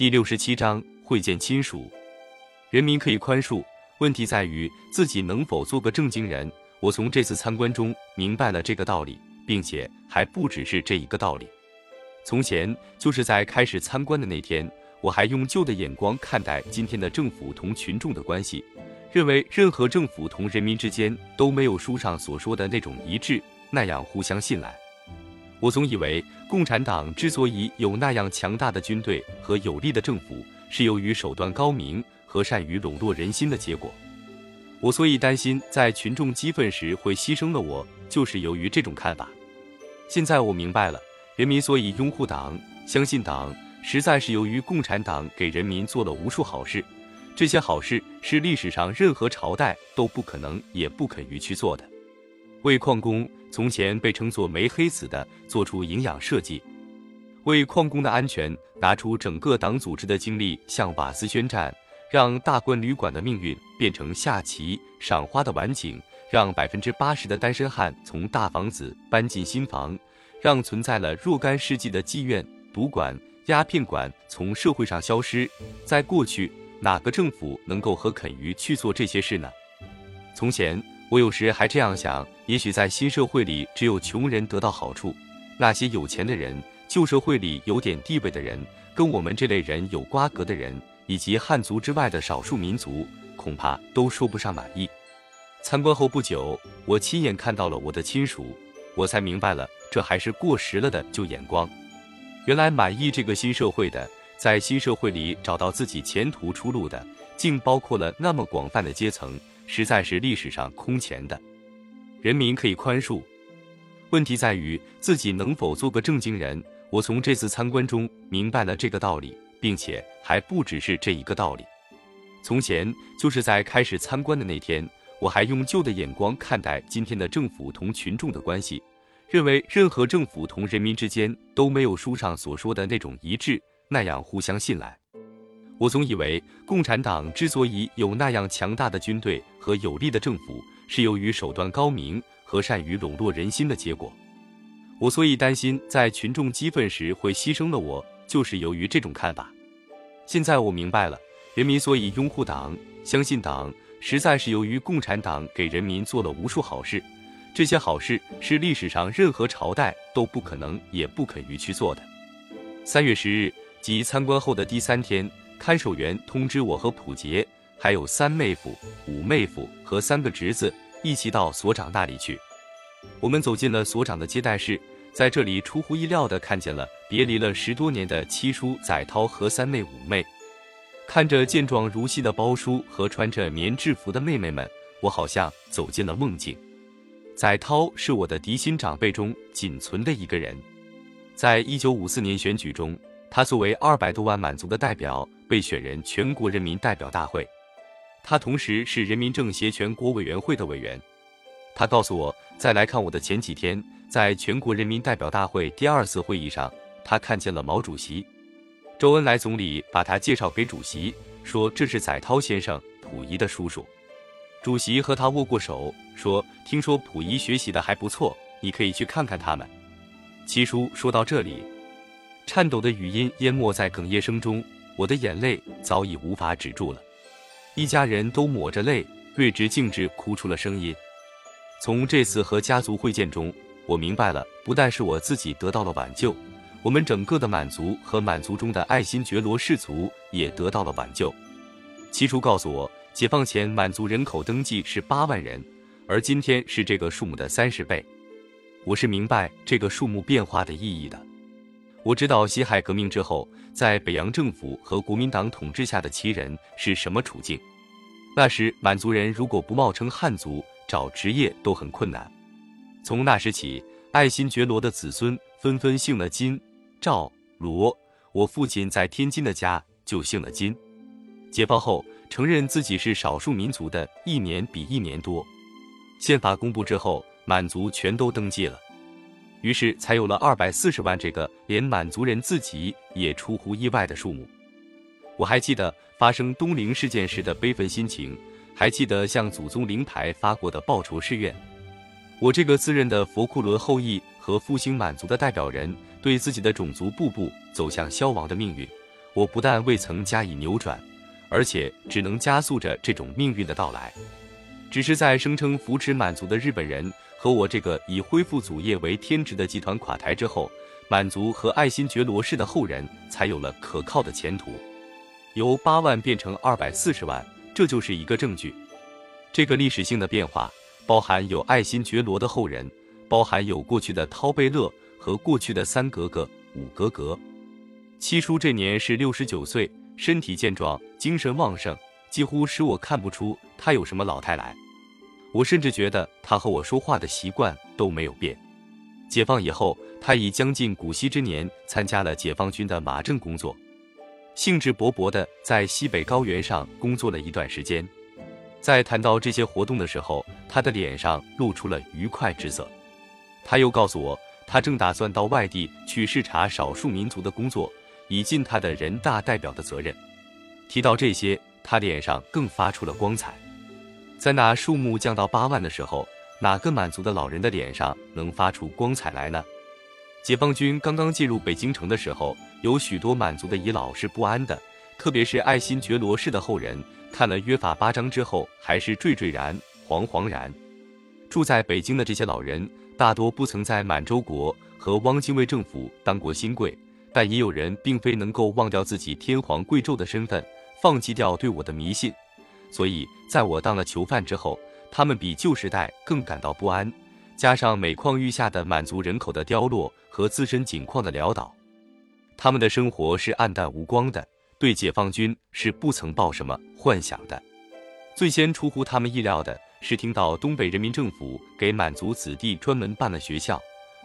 第六十七章会见亲属，人民可以宽恕，问题在于自己能否做个正经人。我从这次参观中明白了这个道理，并且还不只是这一个道理。从前就是在开始参观的那天，我还用旧的眼光看待今天的政府同群众的关系，认为任何政府同人民之间都没有书上所说的那种一致，那样互相信赖。我总以为共产党之所以有那样强大的军队和有力的政府，是由于手段高明和善于笼络人心的结果。我所以担心在群众激愤时会牺牲了我，就是由于这种看法。现在我明白了，人民所以拥护党、相信党，实在是由于共产党给人民做了无数好事，这些好事是历史上任何朝代都不可能也不肯于去做的。为矿工，从前被称作煤黑子的，做出营养设计；为矿工的安全，拿出整个党组织的精力向瓦斯宣战。让大观旅馆的命运变成下棋赏花的晚景，让百分之八十的单身汉从大房子搬进新房，让存在了若干世纪的妓院、赌馆、鸦片馆从社会上消失。在过去，哪个政府能够和肯于去做这些事呢？从前，我有时还这样想：也许在新社会里，只有穷人得到好处，那些有钱的人、旧社会里有点地位的人、跟我们这类人有瓜葛的人。以及汉族之外的少数民族，恐怕都说不上满意。参观后不久，我亲眼看到了我的亲属，我才明白了，这还是过时了的旧眼光。原来满意这个新社会的，在新社会里找到自己前途出路的，竟包括了那么广泛的阶层，实在是历史上空前的。人民可以宽恕，问题在于自己能否做个正经人。我从这次参观中明白了这个道理。并且还不只是这一个道理。从前就是在开始参观的那天，我还用旧的眼光看待今天的政府同群众的关系，认为任何政府同人民之间都没有书上所说的那种一致，那样互相信赖。我总以为共产党之所以有那样强大的军队和有力的政府，是由于手段高明和善于笼络人心的结果。我所以担心在群众激愤时会牺牲了我。就是由于这种看法，现在我明白了，人民所以拥护党、相信党，实在是由于共产党给人民做了无数好事，这些好事是历史上任何朝代都不可能也不肯于去做的。三月十日，即参观后的第三天，看守员通知我和普杰，还有三妹夫、五妹夫和三个侄子一起到所长那里去。我们走进了所长的接待室。在这里，出乎意料地看见了别离了十多年的七叔载涛和三妹五妹。看着健壮如昔的包叔和穿着棉制服的妹妹们，我好像走进了梦境。载涛是我的嫡亲长辈中仅存的一个人。在一九五四年选举中，他作为二百多万满族的代表被选人全国人民代表大会。他同时是人民政协全国委员会的委员。他告诉我，在来看我的前几天。在全国人民代表大会第二次会议上，他看见了毛主席，周恩来总理把他介绍给主席，说这是载涛先生，溥仪的叔叔。主席和他握过手，说：“听说溥仪学习的还不错，你可以去看看他们。”七叔说到这里，颤抖的语音淹没在哽咽声中，我的眼泪早已无法止住了。一家人都抹着泪，对直径直哭出了声音。从这次和家族会见中。我明白了，不但是我自己得到了挽救，我们整个的满族和满族中的爱新觉罗氏族也得到了挽救。七叔告诉我，解放前满族人口登记是八万人，而今天是这个数目的三十倍。我是明白这个数目变化的意义的。我知道辛亥革命之后，在北洋政府和国民党统治下的旗人是什么处境。那时满族人如果不冒称汉族，找职业都很困难。从那时起，爱新觉罗的子孙纷纷姓了金、赵、罗。我父亲在天津的家就姓了金。解放后，承认自己是少数民族的一年比一年多。宪法公布之后，满族全都登记了，于是才有了二百四十万这个连满族人自己也出乎意外的数目。我还记得发生东陵事件时的悲愤心情，还记得向祖宗灵牌发过的报仇誓愿。我这个自认的佛库伦后裔和复兴满族的代表人，对自己的种族步步走向消亡的命运，我不但未曾加以扭转，而且只能加速着这种命运的到来。只是在声称扶持满族的日本人和我这个以恢复祖业为天职的集团垮台之后，满族和爱新觉罗氏的后人才有了可靠的前途。由八万变成二百四十万，这就是一个证据。这个历史性的变化，包含有爱新觉罗的后人，包含有过去的涛贝勒和过去的三格格、五格格。七叔这年是六十九岁，身体健壮，精神旺盛，几乎使我看不出他有什么老态来。我甚至觉得他和我说话的习惯都没有变。解放以后，他已将近古稀之年，参加了解放军的马政工作，兴致勃勃地在西北高原上工作了一段时间。在谈到这些活动的时候，他的脸上露出了愉快之色。他又告诉我，他正打算到外地去视察少数民族的工作，以尽他的人大代表的责任。提到这些，他脸上更发出了光彩。在那数目降到八万的时候，哪个满族的老人的脸上能发出光彩来呢？解放军刚刚进入北京城的时候，有许多满族的遗老是不安的，特别是爱新觉罗氏的后人。看了约法八章之后，还是惴惴然、惶惶然。住在北京的这些老人，大多不曾在满洲国和汪精卫政府当过新贵，但也有人并非能够忘掉自己天皇贵胄的身份，放弃掉对我的迷信。所以，在我当了囚犯之后，他们比旧时代更感到不安。加上每况愈下的满族人口的凋落和自身境况的潦倒，他们的生活是暗淡无光的。对解放军是不曾抱什么幻想的。最先出乎他们意料的是，听到东北人民政府给满族子弟专门办了学校，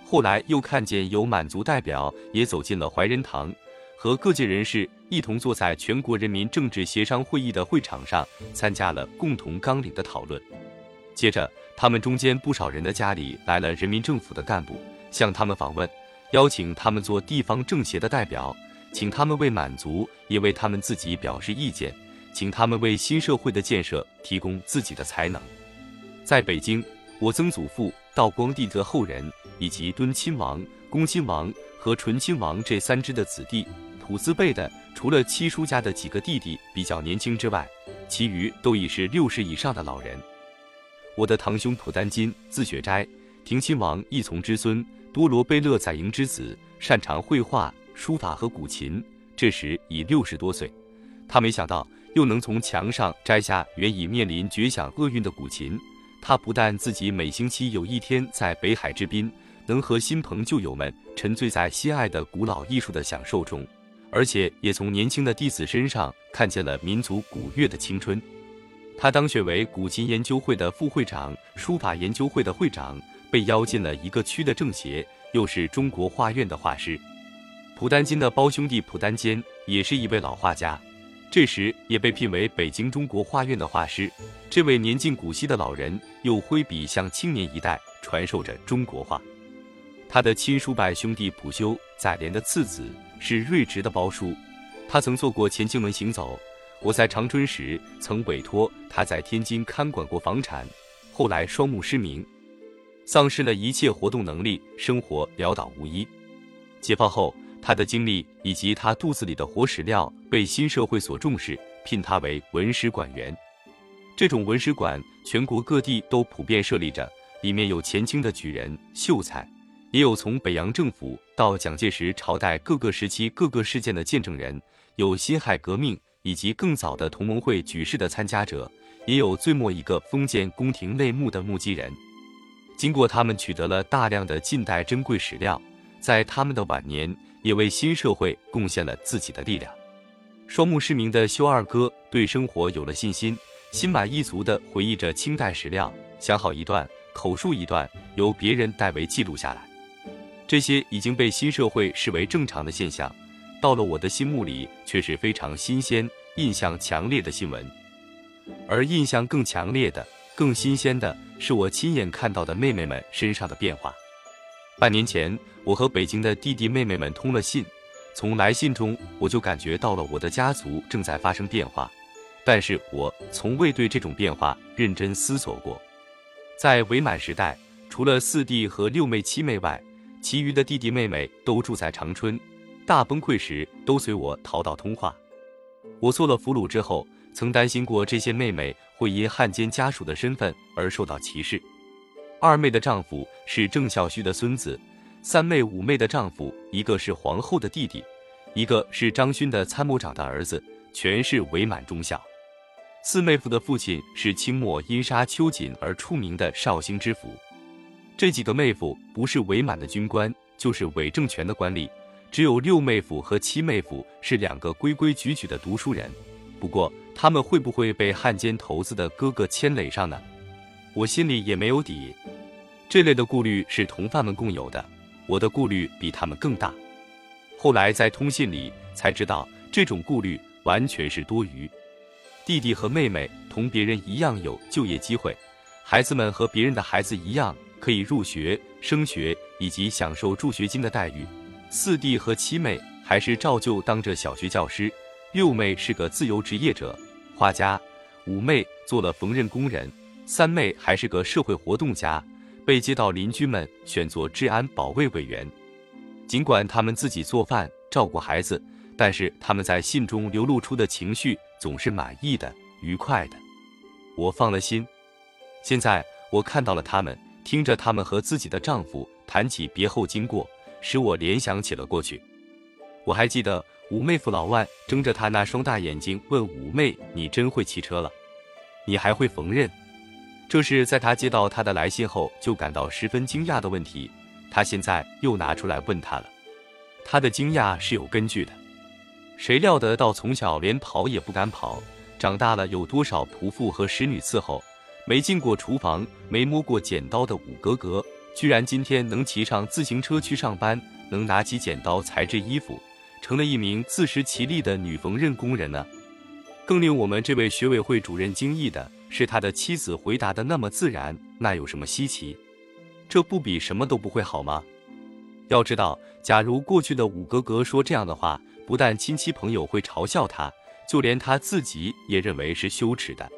后来又看见有满族代表也走进了怀仁堂，和各界人士一同坐在全国人民政治协商会议的会场上，参加了共同纲领的讨论。接着，他们中间不少人的家里来了人民政府的干部，向他们访问，邀请他们做地方政协的代表。请他们为满族，也为他们自己表示意见，请他们为新社会的建设提供自己的才能。在北京，我曾祖父道光帝的后人，以及敦亲王、恭亲王和纯亲王这三支的子弟，土字辈的，除了七叔家的几个弟弟比较年轻之外，其余都已是六十以上的老人。我的堂兄普丹金，字雪斋，廷亲王一从之孙，多罗贝勒载营之子，擅长绘画。书法和古琴，这时已六十多岁，他没想到又能从墙上摘下原已面临绝响厄运的古琴。他不但自己每星期有一天在北海之滨，能和新朋旧友们沉醉在心爱的古老艺术的享受中，而且也从年轻的弟子身上看见了民族古乐的青春。他当选为古琴研究会的副会长、书法研究会的会长，被邀进了一个区的政协，又是中国画院的画师。蒲丹金的胞兄弟蒲丹坚也是一位老画家，这时也被聘为北京中国画院的画师。这位年近古稀的老人又挥笔向青年一代传授着中国画。他的亲叔伯兄弟普修，载濂的次子，是睿直的胞叔。他曾做过乾清门行走。我在长春时曾委托他在天津看管过房产，后来双目失明，丧失了一切活动能力，生活潦倒无依。解放后。他的经历以及他肚子里的活史料被新社会所重视，聘他为文史馆员。这种文史馆全国各地都普遍设立着，里面有前清的举人秀才，也有从北洋政府到蒋介石朝代各个时期各个事件的见证人，有辛亥革命以及更早的同盟会举事的参加者，也有最末一个封建宫廷内幕的目击人。经过他们取得了大量的近代珍贵史料，在他们的晚年。也为新社会贡献了自己的力量。双目失明的修二哥对生活有了信心，心满意足地回忆着清代史料，想好一段，口述一段，由别人代为记录下来。这些已经被新社会视为正常的现象，到了我的心目里却是非常新鲜、印象强烈的新闻。而印象更强烈的、更新鲜的是我亲眼看到的妹妹们身上的变化。半年前，我和北京的弟弟妹妹们通了信，从来信中我就感觉到了我的家族正在发生变化，但是我从未对这种变化认真思索过。在伪满时代，除了四弟和六妹七妹外，其余的弟弟妹妹都住在长春，大崩溃时都随我逃到通化。我做了俘虏之后，曾担心过这些妹妹会因汉奸家属的身份而受到歧视。二妹的丈夫是郑孝胥的孙子，三妹、五妹的丈夫一个是皇后的弟弟，一个是张勋的参谋长的儿子，全是伪满忠孝。四妹夫的父亲是清末因杀秋瑾而出名的绍兴知府。这几个妹夫不是伪满的军官，就是伪政权的官吏。只有六妹夫和七妹夫是两个规规矩矩的读书人。不过，他们会不会被汉奸头子的哥哥牵累上呢？我心里也没有底。这类的顾虑是同伴们共有的，我的顾虑比他们更大。后来在通信里才知道，这种顾虑完全是多余。弟弟和妹妹同别人一样有就业机会，孩子们和别人的孩子一样。可以入学、升学以及享受助学金的待遇。四弟和七妹还是照旧当着小学教师，六妹是个自由职业者，画家，五妹做了缝纫工人，三妹还是个社会活动家，被街道邻居们选作治安保卫委员。尽管他们自己做饭、照顾孩子，但是他们在信中流露出的情绪总是满意的、愉快的。我放了心。现在我看到了他们。听着他们和自己的丈夫谈起别后经过，使我联想起了过去。我还记得五妹夫老万睁着他那双大眼睛问五妹：“你真会骑车了？你还会缝纫？”这是在他接到他的来信后就感到十分惊讶的问题。他现在又拿出来问他了。他的惊讶是有根据的。谁料得到从小连跑也不敢跑，长大了有多少仆妇和使女伺候？没进过厨房、没摸过剪刀的五格格，居然今天能骑上自行车去上班，能拿起剪刀裁制衣服，成了一名自食其力的女缝纫工人呢？更令我们这位学委会主任惊异的是，他的妻子回答的那么自然，那有什么稀奇？这不比什么都不会好吗？要知道，假如过去的五格格说这样的话，不但亲戚朋友会嘲笑他，就连他自己也认为是羞耻的。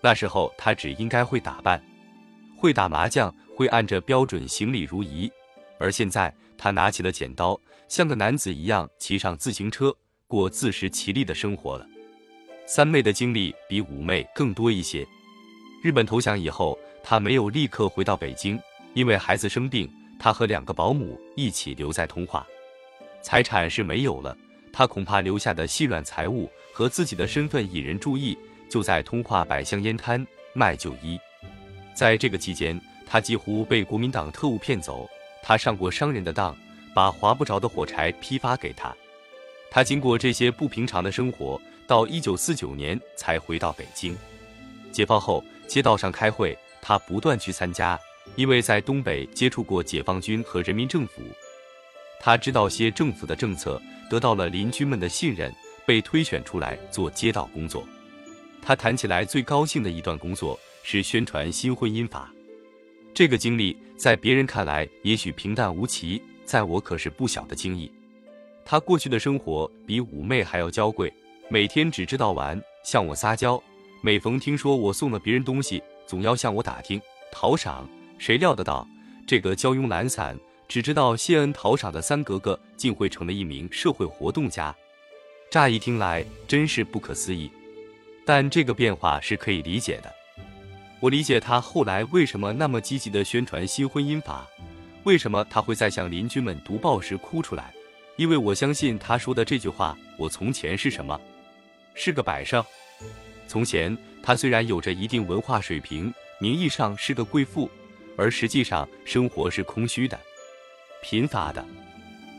那时候他只应该会打扮，会打麻将，会按着标准行礼如仪。而现在他拿起了剪刀，像个男子一样骑上自行车，过自食其力的生活了。三妹的经历比五妹更多一些。日本投降以后，他没有立刻回到北京，因为孩子生病，他和两个保姆一起留在通化。财产是没有了，他恐怕留下的细软财物和自己的身份引人注意。就在通化百香烟摊卖旧衣，在这个期间，他几乎被国民党特务骗走。他上过商人的当，把划不着的火柴批发给他。他经过这些不平常的生活，到一九四九年才回到北京。解放后，街道上开会，他不断去参加，因为在东北接触过解放军和人民政府，他知道些政府的政策，得到了邻居们的信任，被推选出来做街道工作。他谈起来最高兴的一段工作是宣传新婚姻法，这个经历在别人看来也许平淡无奇，在我可是不小的惊异。他过去的生活比五妹还要娇贵，每天只知道玩，向我撒娇。每逢听说我送了别人东西，总要向我打听讨赏。谁料得到，这个娇慵懒散、只知道谢恩讨赏的三格格，竟会成了一名社会活动家？乍一听来，真是不可思议。但这个变化是可以理解的。我理解他后来为什么那么积极地宣传新婚姻法，为什么他会在向邻居们读报时哭出来，因为我相信他说的这句话：“我从前是什么？是个摆设。”从前他虽然有着一定文化水平，名义上是个贵妇，而实际上生活是空虚的、贫乏的。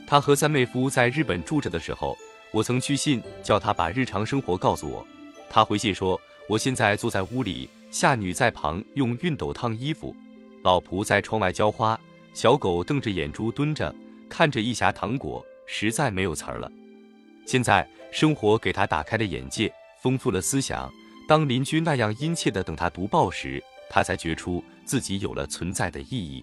他和三妹夫在日本住着的时候，我曾去信叫他把日常生活告诉我。他回信说：“我现在坐在屋里，下女在旁用熨斗烫衣服，老仆在窗外浇花，小狗瞪着眼珠蹲着，看着一匣糖果，实在没有词儿了。现在生活给他打开了眼界，丰富了思想。当邻居那样殷切地等他读报时，他才觉出自己有了存在的意义。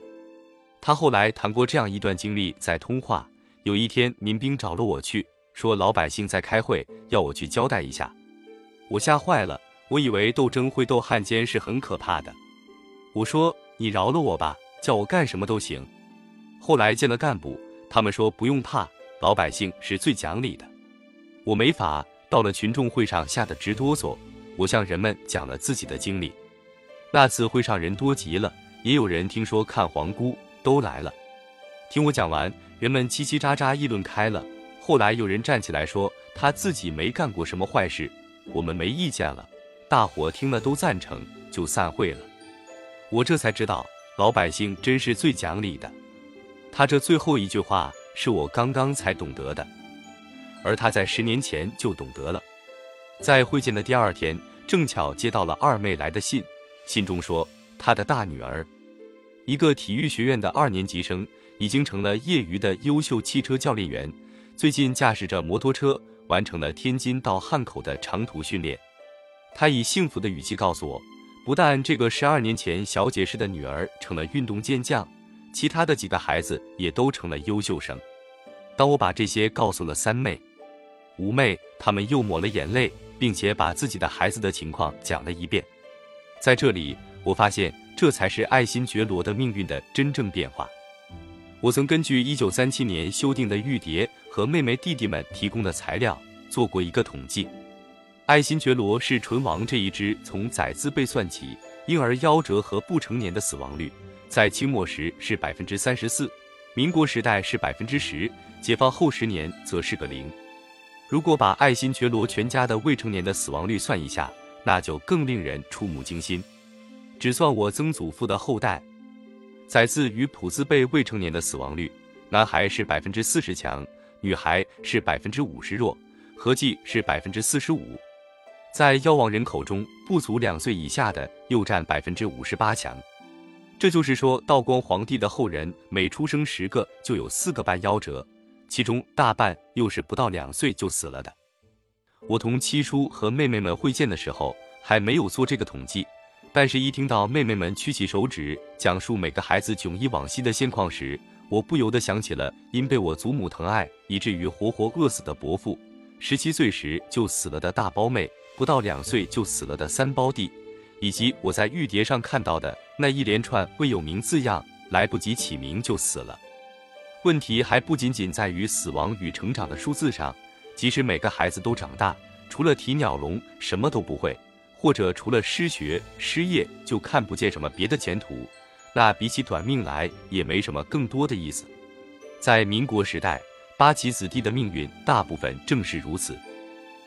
他后来谈过这样一段经历，在通话，有一天民兵找了我去，说老百姓在开会，要我去交代一下。”我吓坏了，我以为斗争会斗汉奸是很可怕的。我说：“你饶了我吧，叫我干什么都行。”后来见了干部，他们说不用怕，老百姓是最讲理的。我没法到了群众会上，吓得直哆嗦。我向人们讲了自己的经历。那次会上人多极了，也有人听说看黄姑都来了。听我讲完，人们叽叽喳喳议论开了。后来有人站起来说他自己没干过什么坏事，我们没意见了。大伙听了都赞成，就散会了。我这才知道，老百姓真是最讲理的。他这最后一句话是我刚刚才懂得的，而他在十年前就懂得了。在会见的第二天，正巧接到了二妹来的信，信中说她的大女儿，一个体育学院的二年级生，已经成了业余的优秀汽车教练员，最近驾驶着摩托车完成了天津到汉口的长途训练。他以幸福的语气告诉我，不但这个十二年前小姐式的女儿成了运动健将，其他的几个孩子也都成了优秀生。当我把这些告诉了三妹、五妹，他们又抹了眼泪，并且把自己的孩子的情况讲了一遍。在这里，我发现这才是爱新觉罗的命运的真正变化。我曾根据一九三七年修订的玉蝶和妹妹弟弟们提供的材料做过一个统计。爱新觉罗是唇王这一支，从崽字辈算起，婴儿夭折和不成年的死亡率，在清末时是百分之三十四，民国时代是百分之十，解放后十年则是个零。如果把爱新觉罗全家的未成年的死亡率算一下，那就更令人触目惊心。只算我曾祖父的后代，崽字与普字辈未成年的死亡率，男孩是百分之四十强，女孩是百分之五十弱，合计是百分之四十五。在夭亡人口中，不足两岁以下的又占百分之五十八强。这就是说，道光皇帝的后人每出生十个就有四个半夭折，其中大半又是不到两岁就死了的。我同七叔和妹妹们会见的时候还没有做这个统计，但是一听到妹妹们屈起手指讲述每个孩子迥异往昔的现况时，我不由得想起了因被我祖母疼爱以至于活活饿死的伯父，十七岁时就死了的大胞妹。不到两岁就死了的三胞弟，以及我在玉蝶上看到的那一连串未有名字样，来不及起名就死了。问题还不仅仅在于死亡与成长的数字上，即使每个孩子都长大，除了提鸟笼什么都不会，或者除了失学失业就看不见什么别的前途，那比起短命来也没什么更多的意思。在民国时代，八旗子弟的命运大部分正是如此，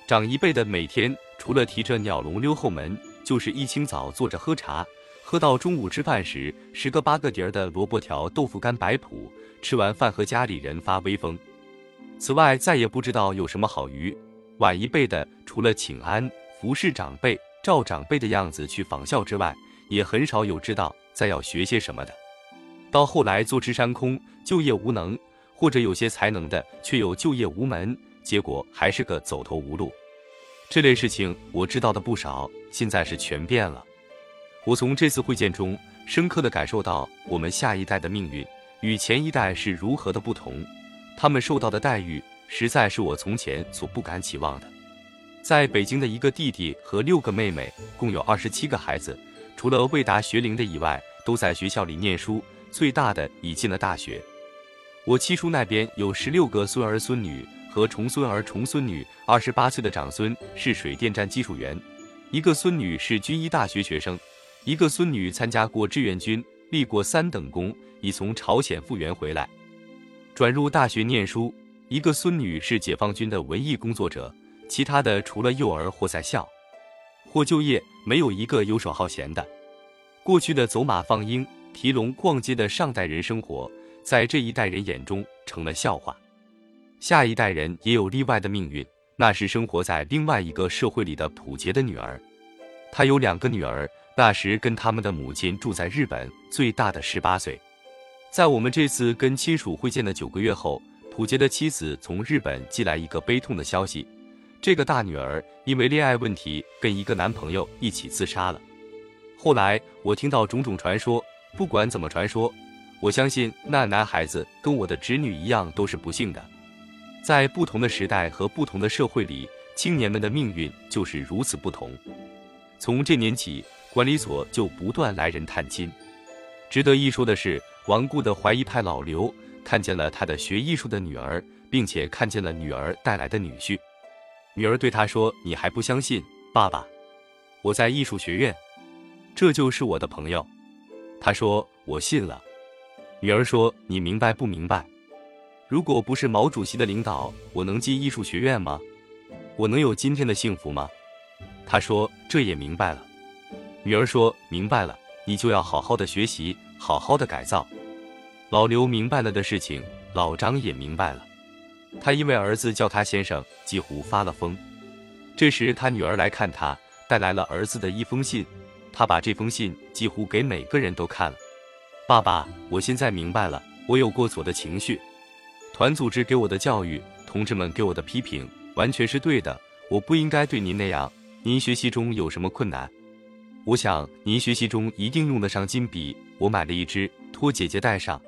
长一辈的每天。除了提着鸟笼溜后门，就是一清早坐着喝茶，喝到中午吃饭时，十个八个碟儿的萝卜条、豆腐干摆谱，吃完饭和家里人发威风。此外，再也不知道有什么好鱼。晚一辈的，除了请安、服侍长辈、照长辈的样子去仿效之外，也很少有知道再要学些什么的。到后来坐吃山空，就业无能，或者有些才能的却又就业无门，结果还是个走投无路。这类事情我知道的不少，现在是全变了。我从这次会见中深刻的感受到，我们下一代的命运与前一代是如何的不同，他们受到的待遇实在是我从前所不敢期望的。在北京的一个弟弟和六个妹妹，共有二十七个孩子，除了未达学龄的以外，都在学校里念书，最大的已进了大学。我七叔那边有十六个孙儿孙女。和重孙儿、重孙女，二十八岁的长孙是水电站技术员，一个孙女是军医大学学生，一个孙女参加过志愿军，立过三等功，已从朝鲜复员回来，转入大学念书。一个孙女是解放军的文艺工作者，其他的除了幼儿或在校，或就业，没有一个游手好闲的。过去的走马放鹰、提笼逛街的上代人生活，在这一代人眼中成了笑话。下一代人也有例外的命运，那是生活在另外一个社会里的普杰的女儿。她有两个女儿，那时跟他们的母亲住在日本，最大的十八岁。在我们这次跟亲属会见的九个月后，普杰的妻子从日本寄来一个悲痛的消息：这个大女儿因为恋爱问题跟一个男朋友一起自杀了。后来我听到种种传说，不管怎么传说，我相信那男孩子跟我的侄女一样都是不幸的。在不同的时代和不同的社会里，青年们的命运就是如此不同。从这年起，管理所就不断来人探亲。值得一说的是，顽固的怀疑派老刘看见了他的学艺术的女儿，并且看见了女儿带来的女婿。女儿对他说：“你还不相信，爸爸？我在艺术学院，这就是我的朋友。”他说：“我信了。”女儿说：“你明白不明白？如果不是毛主席的领导，我能进艺术学院吗？我能有今天的幸福吗？”他说：“这也明白了。”女儿说：“明白了，你就要好好的学习，好好的改造。”老刘明白了的事情，老张也明白了。他因为儿子叫他先生，几乎发了疯。这时他女儿来看他，带来了儿子的一封信。他把这封信几乎给每个人都看了。爸爸，我现在明白了，我有过错的情绪。团组织给我的教育，同志们给我的批评，完全是对的。我不应该对您那样。您学习中有什么困难？我想您学习中一定用得上金笔。我买了一支，托姐姐带上。